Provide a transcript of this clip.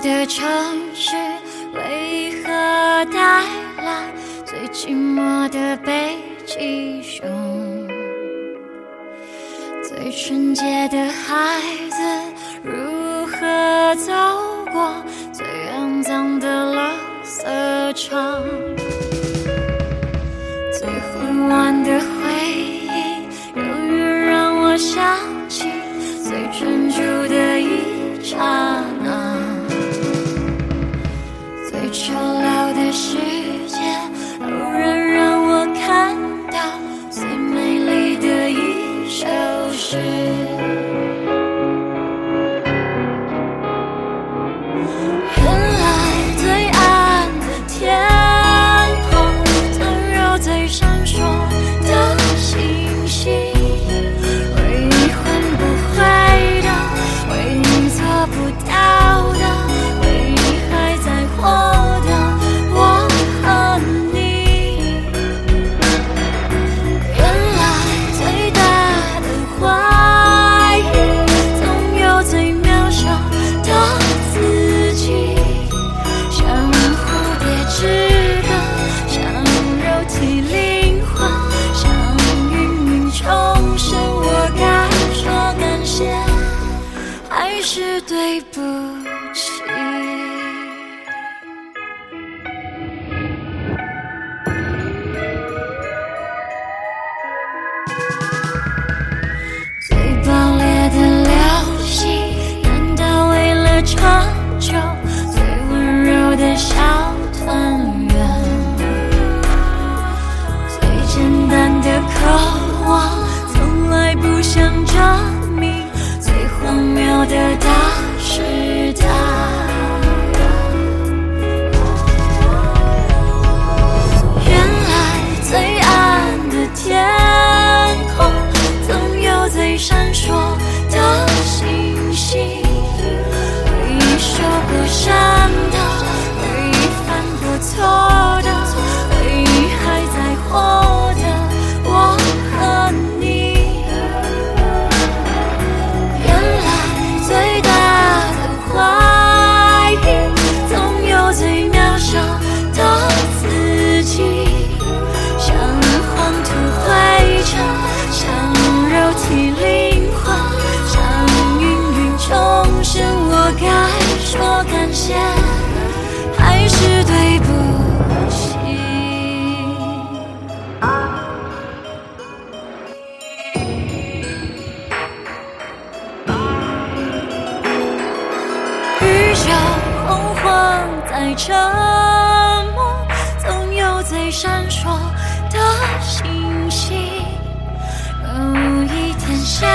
的城市为何带来最寂寞的北极熊。最纯洁的孩子如何走过？最肮脏的垃圾场？却感谢还是对不起。宇宙洪荒在沉默总有最闪烁的星星。有一天下